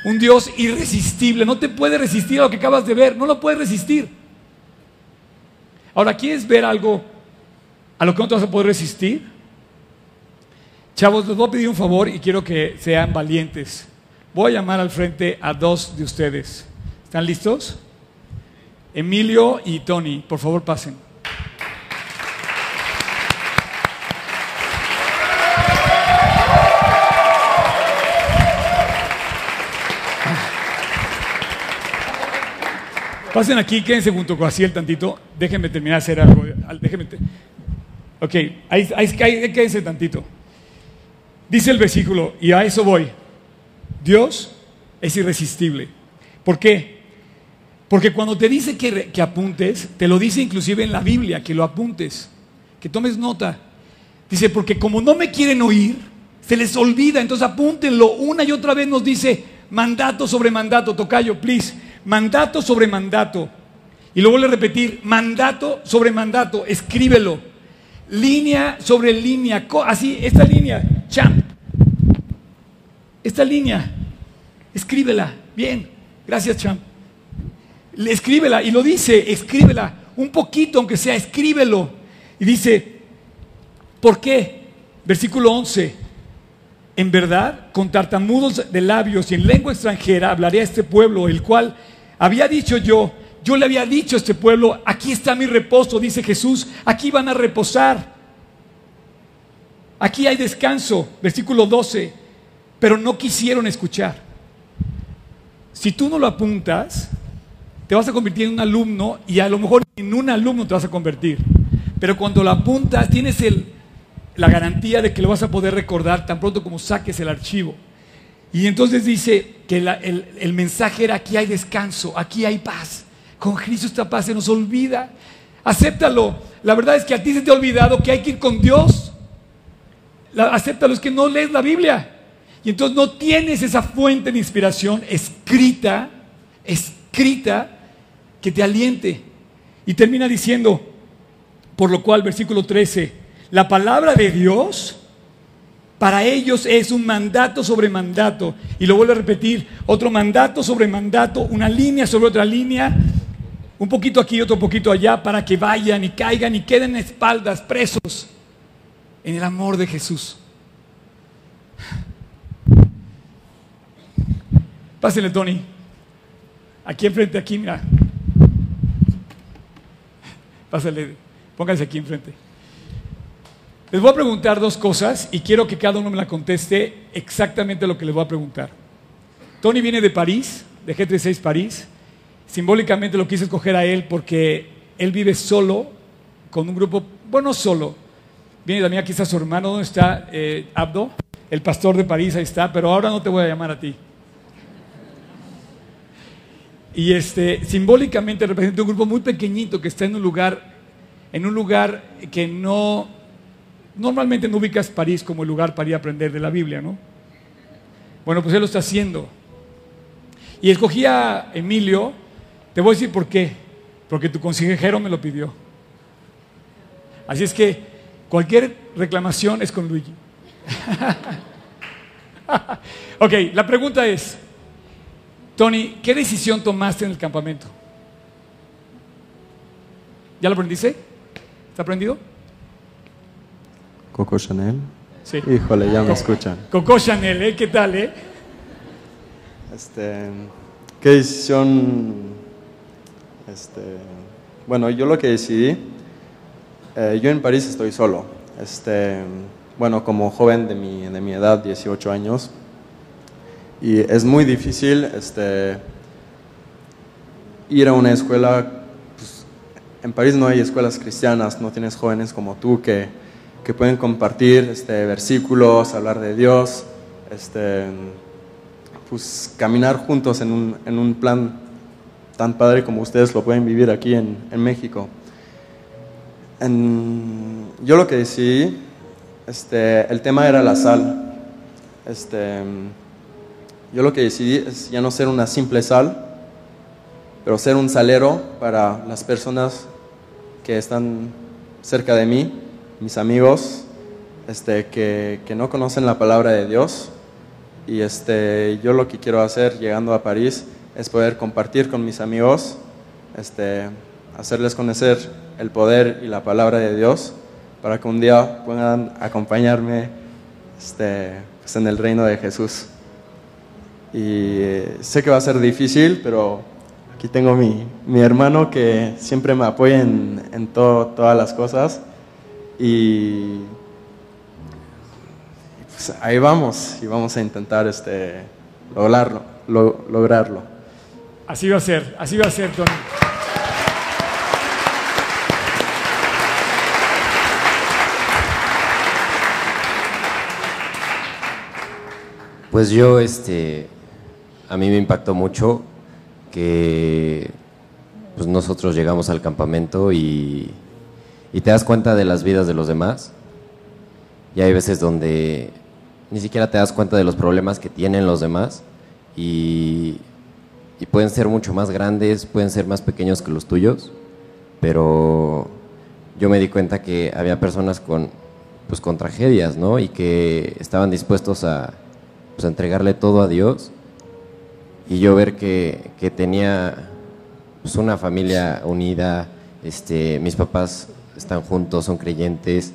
B: Un Dios irresistible. No te puede resistir a lo que acabas de ver. No lo puedes resistir. Ahora, ¿quieres ver algo a lo que no te vas a poder resistir? Chavos, les voy a pedir un favor y quiero que sean valientes. Voy a llamar al frente a dos de ustedes. ¿Están listos? Emilio y Tony, por favor pasen. Pasen aquí, quédense junto con Asiel tantito. Déjenme terminar de hacer algo. Déjenme te- ok, ahí, ahí, ahí quédense tantito. Dice el versículo, y a eso voy. Dios es irresistible. ¿Por qué? Porque cuando te dice que, apuntes, te lo dice inclusive en la Biblia, que lo apuntes, que tomes nota. Dice, porque como no me quieren oír, se les olvida, entonces apúntenlo. Una y otra vez nos dice mandato sobre mandato, tocayo, please. Mandato sobre mandato. Y lo vuelve a repetir, mandato sobre mandato, escríbelo. Línea sobre línea, así, esta línea, champ. Esta línea, escríbela. Bien, gracias, champ. Escríbela, y lo dice, escríbela, un poquito, aunque sea, escríbelo. Y dice, ¿por qué? Versículo 11. En verdad, con tartamudos de labios y en lengua extranjera hablaré a este pueblo, el cual había dicho yo, yo le había dicho a este pueblo, aquí está mi reposo, dice Jesús, aquí van a reposar. Aquí hay descanso, versículo 12, pero no quisieron escuchar. Si tú no lo apuntas, te vas a convertir en un alumno y a lo mejor en un alumno te vas a convertir. Pero cuando lo apuntas, tienes la garantía de que lo vas a poder recordar tan pronto como saques el archivo. Y entonces dice que el mensaje era aquí hay descanso, aquí hay paz. Con Cristo esta paz se nos olvida. Acéptalo. La verdad es que a ti se te ha olvidado que hay que ir con Dios. La- acéptalo, es que no lees la Biblia. Y entonces no tienes esa fuente de inspiración escrita, escrita, que te aliente. Y termina diciendo, por lo cual, versículo 13, la palabra de Dios para ellos es un mandato sobre mandato. Y lo vuelvo a repetir, otro mandato sobre mandato, una línea sobre otra línea, un poquito aquí, otro poquito allá, para que vayan y caigan y queden espaldas, presos en el amor de Jesús. Pásenle, Tony. Aquí enfrente, aquí, mira. Pásale, pónganse aquí enfrente. Les voy a preguntar dos cosas y quiero que cada uno me la conteste exactamente lo que les voy a preguntar. Tony viene de París, de G36 París. Simbólicamente lo quise escoger a él porque él vive solo, con un grupo, bueno, solo. Viene también aquí está su hermano, ¿dónde está eh, Abdo? El pastor de París, ahí está, pero ahora no te voy a llamar a ti. Y este, simbólicamente representa un grupo muy pequeñito que está en un lugar, en un lugar que no, normalmente no ubicas París como el lugar para ir a aprender de la Biblia, ¿no? Bueno, pues él lo está haciendo. Y escogí a Emilio, te voy a decir por qué, porque tu consejero me lo pidió. Así es que cualquier reclamación es con Luigi. ok, la pregunta es, Tony, ¿qué decisión tomaste en el campamento? ¿Ya lo aprendiste? ¿Está aprendido?
D: Coco Chanel.
B: Sí.
D: Híjole, ya me escuchan.
B: Coco Chanel, ¿eh? ¿Qué tal, eh?
D: Este, ¿qué decisión? Este, bueno, yo lo que decidí, eh, yo en París estoy solo. Este, bueno, como joven de mi, de mi edad, 18 años, y es muy difícil este, ir a una escuela. pues, en París no hay escuelas cristianas, no tienes jóvenes como tú que, que pueden compartir este, versículos, hablar de Dios, este, pues, caminar juntos en un, en un plan tan padre como ustedes lo pueden vivir aquí en, México. Yo lo que decidí este, el tema era la sal. Este, yo lo que decidí es ya no ser una simple sal, pero ser un salero para las personas que están cerca de mí, mis amigos, este, que, que no conocen la palabra de Dios. Y este, yo lo que quiero hacer llegando a París es poder compartir con mis amigos, este, hacerles conocer el poder y la palabra de Dios para que un día puedan acompañarme este, pues, en el reino de Jesús. Y eh, sé que va a ser difícil, pero aquí tengo mi, mi hermano que siempre me apoya en, en todo- todas las cosas. Y pues ahí vamos, y vamos a intentar este, lograrlo, lo- lograrlo.
B: Así va a ser, así va a ser, Tony.
E: Pues yo, este, a mí me impactó mucho que pues nosotros llegamos al campamento y, y te das cuenta de las vidas de los demás. Y hay veces donde ni siquiera te das cuenta de los problemas que tienen los demás y, y pueden ser mucho más grandes, pueden ser más pequeños que los tuyos, pero yo me di cuenta que había personas con, pues, con tragedias, ¿no? Y que estaban dispuestos a, pues, a entregarle todo a Dios. Y yo ver que, que tenía pues, una familia unida, este, mis papás están juntos, son creyentes,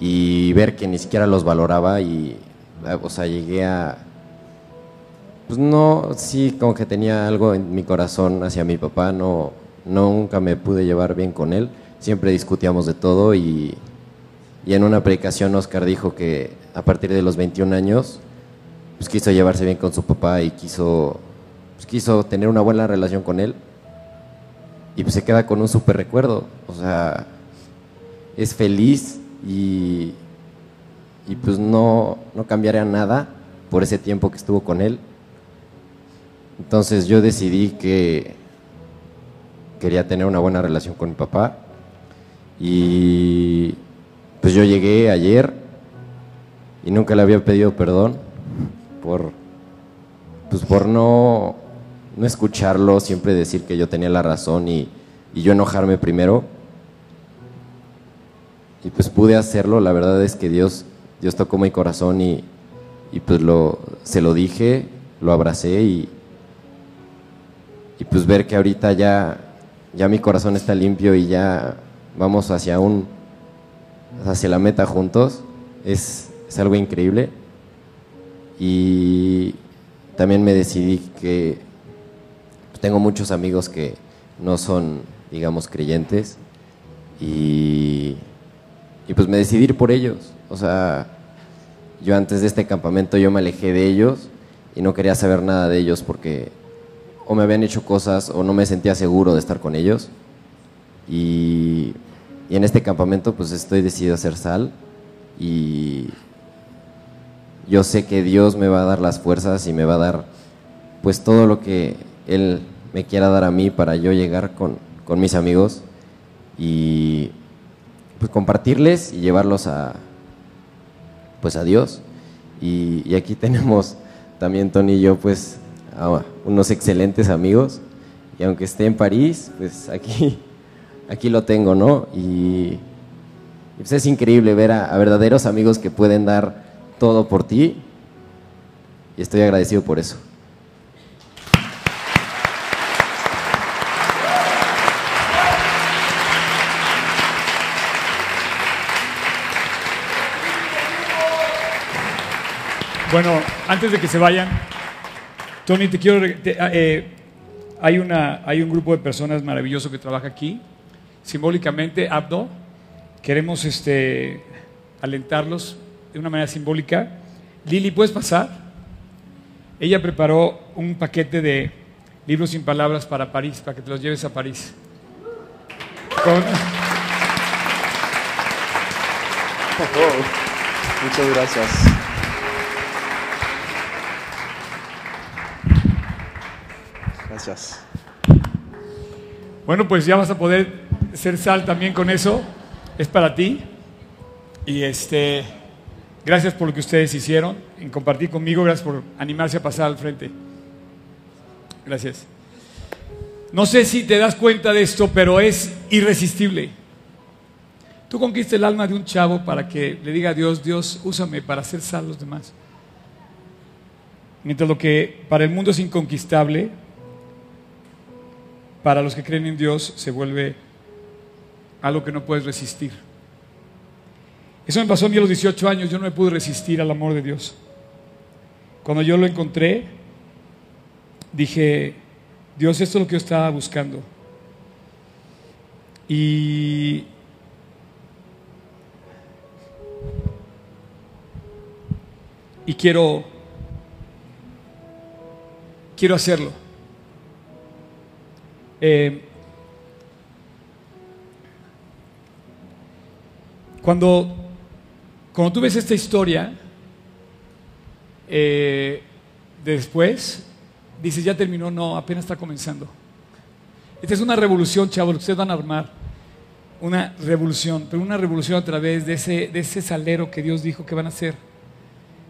E: y ver que ni siquiera los valoraba y, o sea, llegué a, pues no, sí, como que tenía algo en mi corazón hacia mi papá, no, nunca me pude llevar bien con él, siempre discutíamos de todo y, y en una predicación Oscar dijo que a partir de los 21 años, pues quiso llevarse bien con su papá y quiso, quiso tener una buena relación con él y pues se queda con un súper recuerdo, o sea, es feliz y, y pues no, no cambiaría nada por ese tiempo que estuvo con él. Entonces yo decidí que quería tener una buena relación con mi papá y pues yo llegué ayer y nunca le había pedido perdón por pues por no, no escucharlo, siempre decir que yo tenía la razón y, y yo enojarme primero. Y pues pude hacerlo, la verdad es que Dios, Dios tocó mi corazón y, y pues lo, se lo dije, lo abracé y, y pues ver que ahorita ya, ya mi corazón está limpio y ya vamos hacia un hacia la meta juntos es, es algo increíble y también me decidí que tengo muchos amigos que no son digamos creyentes y, pues me decidí ir por ellos o sea yo antes de este campamento yo me alejé de ellos y no quería saber nada de ellos porque o me habían hecho cosas o no me sentía seguro de estar con ellos. Y, y en este campamento pues estoy decidido a ser sal y yo sé que Dios me va a dar las fuerzas y me va a dar pues todo lo que Él me quiera dar a mí para yo llegar con, con mis amigos y pues compartirles y llevarlos a pues a Dios. Y, y aquí tenemos también Tony y yo pues unos excelentes amigos y aunque esté en París, pues aquí, aquí lo tengo, ¿no? Y, pues es increíble ver a verdaderos amigos que pueden dar todo por ti y estoy agradecido por eso.
B: Bueno, antes de que se vayan, Tony, te quiero. te- ah, eh, hay, una, hay un grupo de personas maravilloso que trabaja aquí. Simbólicamente, Abdo, queremos este, alentarlos de una manera simbólica. Lili, ¿puedes pasar? Ella preparó un paquete de libros sin palabras para París, para que te los lleves a París. Con-
D: Muchas gracias.
B: Bueno, pues ya vas a poder ser sal también con eso. Es para ti. Y este Gracias por lo que ustedes hicieron, en compartir conmigo, gracias por animarse a pasar al frente. Gracias. No sé si te das cuenta de esto, pero es irresistible. Tú conquistas el alma de un chavo para que le diga a Dios, Dios, úsame para hacer sal los demás. Mientras lo que para el mundo es inconquistable, para los que creen en Dios se vuelve algo que no puedes resistir. Eso me pasó a mí a los 18 años, yo no me pude resistir al amor de Dios. Cuando yo lo encontré, dije, Dios, esto es lo que yo estaba buscando. Y y quiero quiero hacerlo. Eh, cuando, cuando tú ves esta historia, eh, después dices, ya terminó, no, apenas está comenzando. Esta es una revolución, chavos, ustedes van a armar. Una revolución, pero una revolución a través de ese, de ese salero que Dios dijo que van a hacer.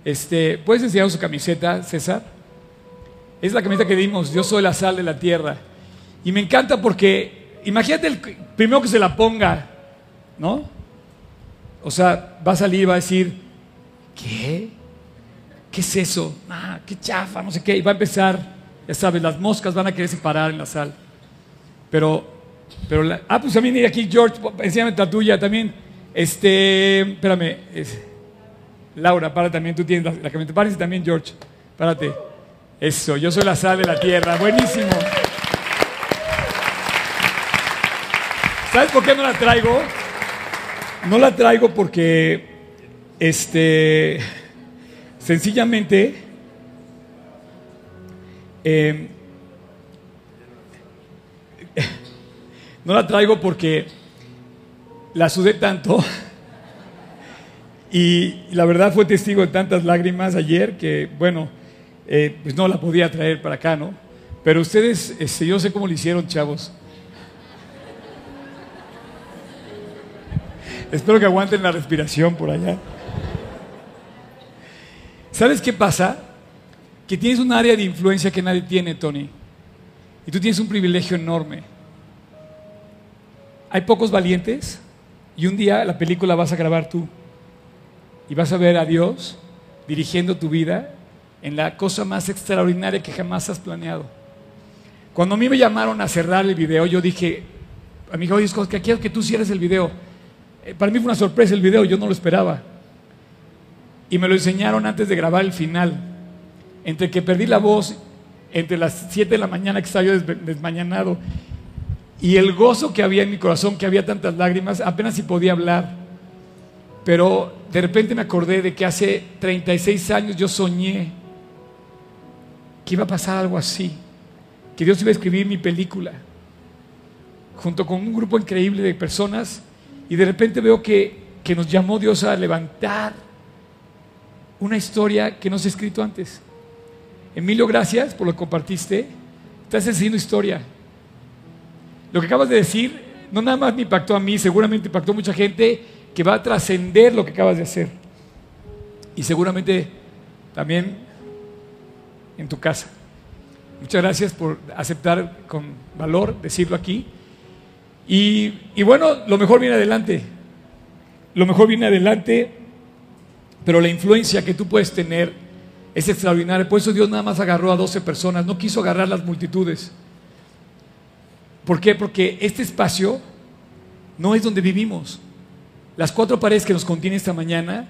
B: Este, ¿Puedes enseñar su camiseta, César? Es la camiseta que dimos, yo soy la sal de la tierra. Y me encanta porque, imagínate el primero que se la ponga, ¿no? O sea, va a salir y va a decir, ¿qué? ¿Qué es eso? Ah, qué chafa, no sé qué. Y va a empezar, ya sabes, las moscas van a querer separar en la sal. Pero, pero, la- ah, pues también hay aquí George, enséñame la tuya también. Este, espérame, es- Laura, para también, tú tienes la, la camiseta. Párese también, George, párate. Eso, yo soy la sal de la tierra, buenísimo. ¿Sabes por qué no la traigo? No la traigo porque, este, sencillamente, eh, no la traigo porque la sudé tanto y la verdad fue testigo de tantas lágrimas ayer que, bueno, eh, pues no la podía traer para acá, ¿no? Pero ustedes, este, yo sé cómo lo hicieron, chavos. Espero que aguanten la respiración por allá. ¿Sabes qué pasa? Que tienes un área de influencia que nadie tiene, Tony. Y tú tienes un privilegio enorme. Hay pocos valientes y un día la película vas a grabar tú. Y vas a ver a Dios dirigiendo tu vida en la cosa más extraordinaria que jamás has planeado. Cuando a mí me llamaron a cerrar el video, yo dije, a mi hijo, oye, Scott, que quiero que tú cierres el video. Eh, Para mí fue una sorpresa el video, yo no lo esperaba. Y me lo enseñaron antes de grabar el final. Entre que perdí la voz, entre las 7 de la mañana que estaba yo desmañanado, y el gozo que había en mi corazón, que había tantas lágrimas, apenas si podía hablar. Pero de repente me acordé de que hace 36 años yo soñé que iba a pasar algo así, que Dios iba a escribir mi película, junto con un grupo increíble de personas, y de repente veo que, que nos llamó Dios a levantar una historia que no se ha escrito antes. Emilio, gracias por lo que compartiste. Estás haciendo historia. Lo que acabas de decir no nada más me impactó a mí, seguramente impactó a mucha gente que va a trascender lo que acabas de hacer. Y seguramente también en tu casa. Muchas gracias por aceptar con valor decirlo aquí. Y, bueno, lo mejor viene adelante. Lo mejor viene adelante, pero la influencia que tú puedes tener es extraordinaria. Por eso Dios nada más agarró a 12 personas, no quiso agarrar las multitudes. ¿Por qué? Porque este espacio no es donde vivimos. Las cuatro paredes que nos contiene esta mañana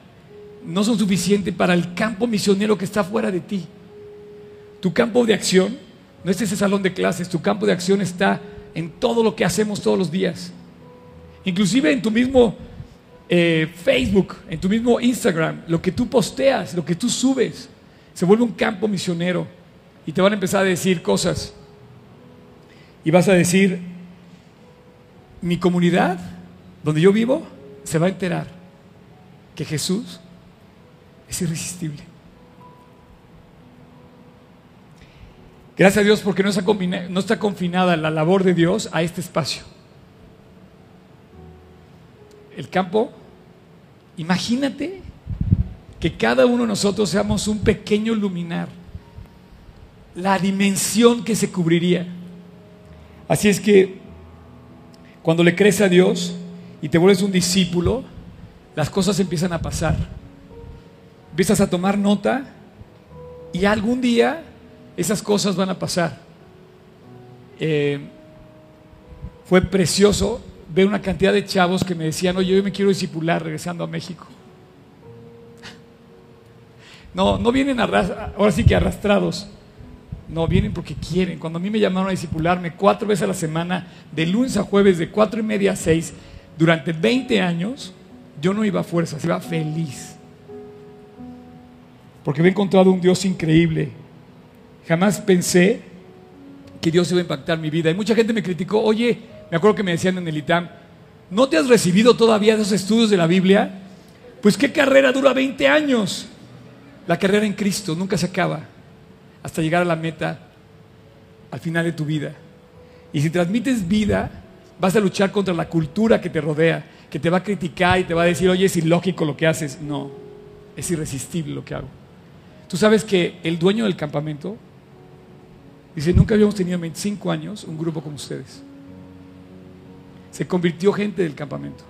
B: no son suficientes para el campo misionero que está fuera de ti. Tu campo de acción no es ese salón de clases, tu campo de acción está en todo lo que hacemos todos los días. Inclusive en tu mismo eh, Facebook, en tu mismo Instagram, lo que tú posteas, lo que tú subes, se vuelve un campo misionero y te van a empezar a decir cosas. Y vas a decir, mi comunidad, donde yo vivo, se va a enterar que Jesús es irresistible. Gracias a Dios porque no está, confinada la labor de Dios a este espacio. El campo, imagínate que cada uno de nosotros seamos un pequeño luminar, la dimensión que se cubriría. Así es que cuando le crees a Dios y te vuelves un discípulo, las cosas empiezan a pasar. Empiezas a tomar nota y algún día esas cosas van a pasar. Eh, fue precioso ver una cantidad de chavos que me decían, oye, yo me quiero discipular regresando a México. No, no vienen ahora sí que arrastrados. No, vienen porque quieren. Cuando a mí me llamaron a discipularme cuatro veces a la semana, de lunes a jueves, de cuatro y media a seis, durante 20 años, yo no iba a fuerzas, iba feliz. Porque había encontrado un Dios increíble. Jamás pensé que Dios iba a impactar mi vida. Y mucha gente me criticó, oye, me acuerdo que me decían en el ITAM, ¿no te has recibido todavía esos estudios de la Biblia? Pues qué carrera dura 20 años. La carrera en Cristo nunca se acaba hasta llegar a la meta al final de tu vida. Y si transmites vida, vas a luchar contra la cultura que te rodea, que te va a criticar y te va a decir, oye, es ilógico lo que haces. No, es irresistible lo que hago. Tú sabes que el dueño del campamento dice, nunca habíamos tenido en 25 años un grupo como ustedes. Se convirtió gente del campamento.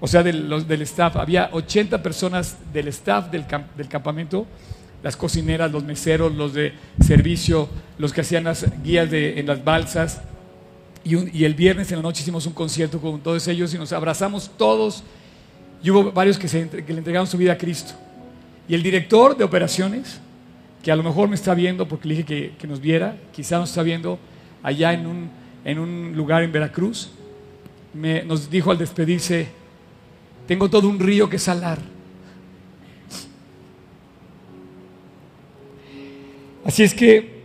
B: O sea, del, los- del staff. Había 80 personas del staff del, camp- del campamento, las cocineras, los meseros, los de servicio, los que hacían las guías de- en las balsas. Y, un- y el viernes en la noche hicimos un concierto con todos ellos y nos abrazamos todos. Y hubo varios que, se que le entregaron su vida a Cristo. Y el director de operaciones, que a lo mejor me está viendo porque le dije que, que nos viera, quizá nos está viendo allá en un, en un lugar en Veracruz, me, nos dijo al despedirse, tengo todo un río que salar. Así es que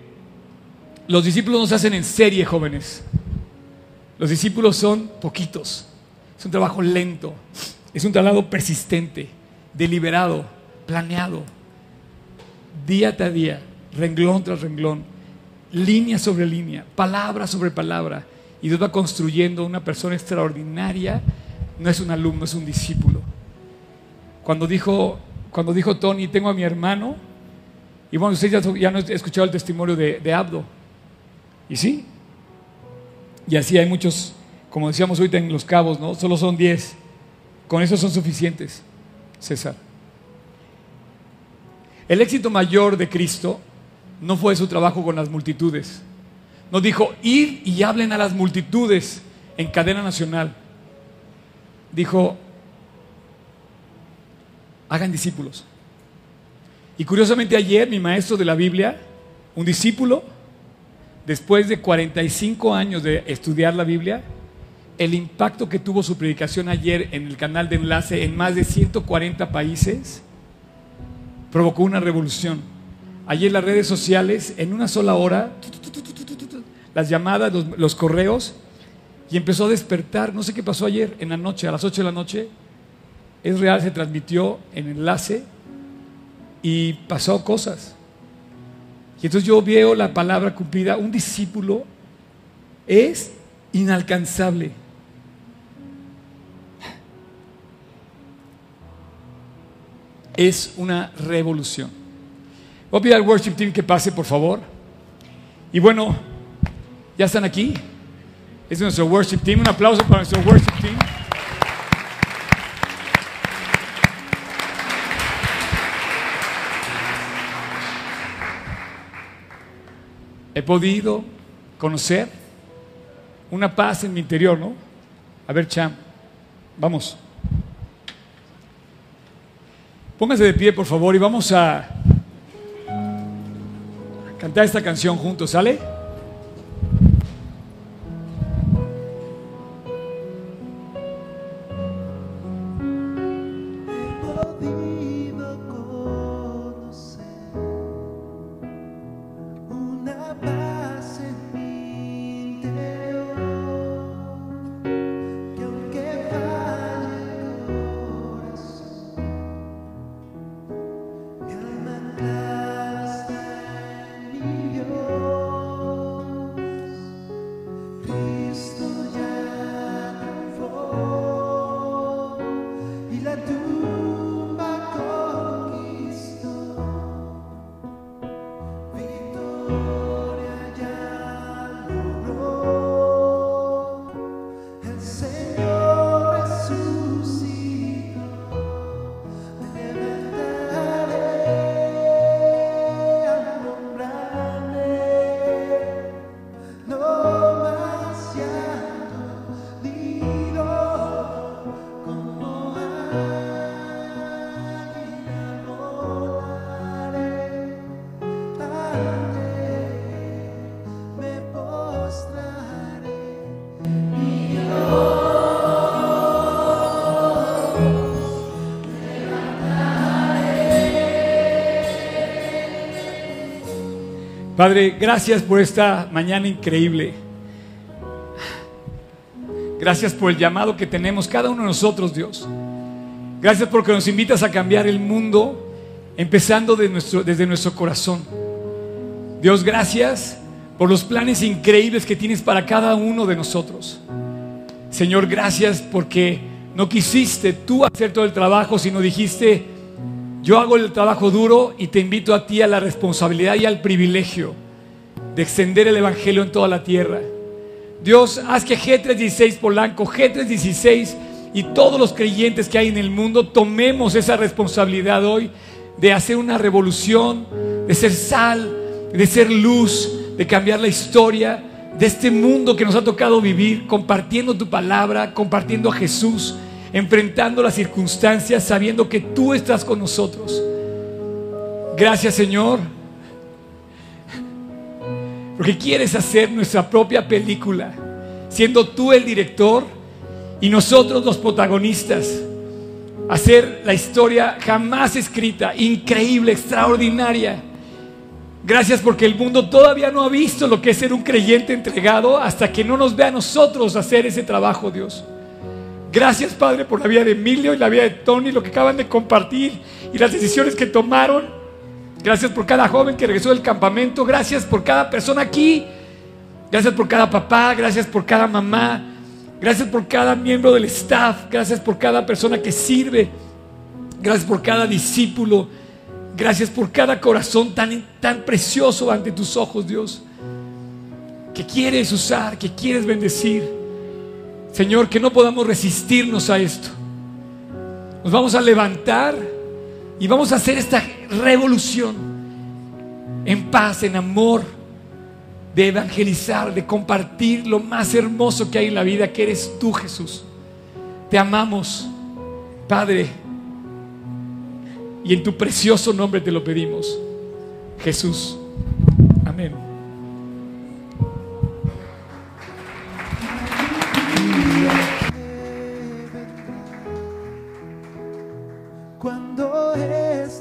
B: los discípulos no se hacen en serie, jóvenes. Los discípulos son poquitos. Es un trabajo lento. Es un trabajo persistente, deliberado, planeado. Día tras día, renglón tras renglón, línea sobre línea, palabra sobre palabra. Y Dios va construyendo una persona extraordinaria. No es un alumno, es un discípulo. Cuando dijo, cuando dijo Tony, tengo a mi hermano, y bueno, ustedes ya, ya han escuchado el testimonio de, de Abdo. Y sí, y así hay muchos, como decíamos ahorita en Los Cabos, ¿no? Solo son 10. Con eso son suficientes, César. El éxito mayor de Cristo no fue su trabajo con las multitudes. No dijo, ir y hablen a las multitudes en cadena nacional. Dijo, hagan discípulos. Y curiosamente ayer mi maestro de la Biblia, un discípulo, después de 45 años de estudiar la Biblia, el impacto que tuvo su predicación ayer en el canal de enlace en más de 140 países provocó una revolución. Ayer las redes sociales, en una sola hora, las llamadas, los, los correos, y empezó a despertar. No sé qué pasó ayer en la noche, a las 8 de la noche. Es real, se transmitió en enlace y pasó cosas. Y entonces yo veo la palabra cumplida. Un discípulo es inalcanzable. Es una revolución. Voy a pedir al worship team que pase, por favor. Y bueno, ya están aquí. Es nuestro worship team. Un aplauso para nuestro worship team. He podido conocer una paz en mi interior, ¿no? A ver, Cham, vamos. Póngase de pie, por favor, y vamos a cantar esta canción juntos, ¿sale? Padre, gracias por esta mañana increíble. Gracias por el llamado que tenemos cada uno de nosotros, Dios. Gracias porque nos invitas a cambiar el mundo empezando de nuestro- desde nuestro corazón. Dios, gracias por los planes increíbles que tienes para cada uno de nosotros. Señor, gracias porque no quisiste tú hacer todo el trabajo, sino dijiste, yo hago el trabajo duro y te invito a ti a la responsabilidad y al privilegio de extender el Evangelio en toda la tierra. Dios, haz que G316 Polanco, G316 y todos los creyentes que hay en el mundo tomemos esa responsabilidad hoy de hacer una revolución, de ser sal, de ser luz, de cambiar la historia de este mundo que nos ha tocado vivir, compartiendo tu palabra, compartiendo a Jesús, enfrentando las circunstancias, sabiendo que tú estás con nosotros. Gracias Señor, porque quieres hacer nuestra propia película, siendo tú el director y nosotros los protagonistas. Hacer la historia jamás escrita, increíble, extraordinaria. Gracias porque el mundo todavía no ha visto lo que es ser un creyente entregado hasta que no nos vea a nosotros hacer ese trabajo, Dios. Gracias, Padre, por la vida de Emilio y la vida de Tony, lo que acaban de compartir y las decisiones que tomaron. Gracias por cada joven que regresó del campamento. Gracias por cada persona aquí. Gracias por cada papá. Gracias por cada mamá. Gracias por cada miembro del staff. Gracias por cada persona que sirve. Gracias por cada discípulo. Gracias por cada corazón tan, tan precioso ante tus ojos, Dios. Que quieres usar, que quieres bendecir. Señor, que no podamos resistirnos a esto. Nos vamos a levantar y vamos a hacer esta revolución en paz, en amor, de evangelizar, de compartir lo más hermoso que hay en la vida, que eres tú, Jesús. Te amamos, Padre, y en tu precioso nombre te lo pedimos, Jesús. Amén.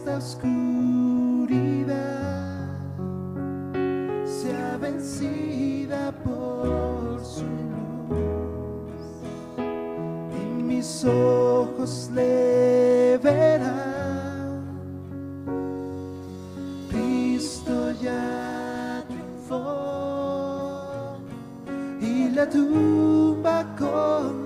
F: Esta oscuridad sea vencida por su luz y mis ojos le verán. Cristo ya triunfó y la tumba con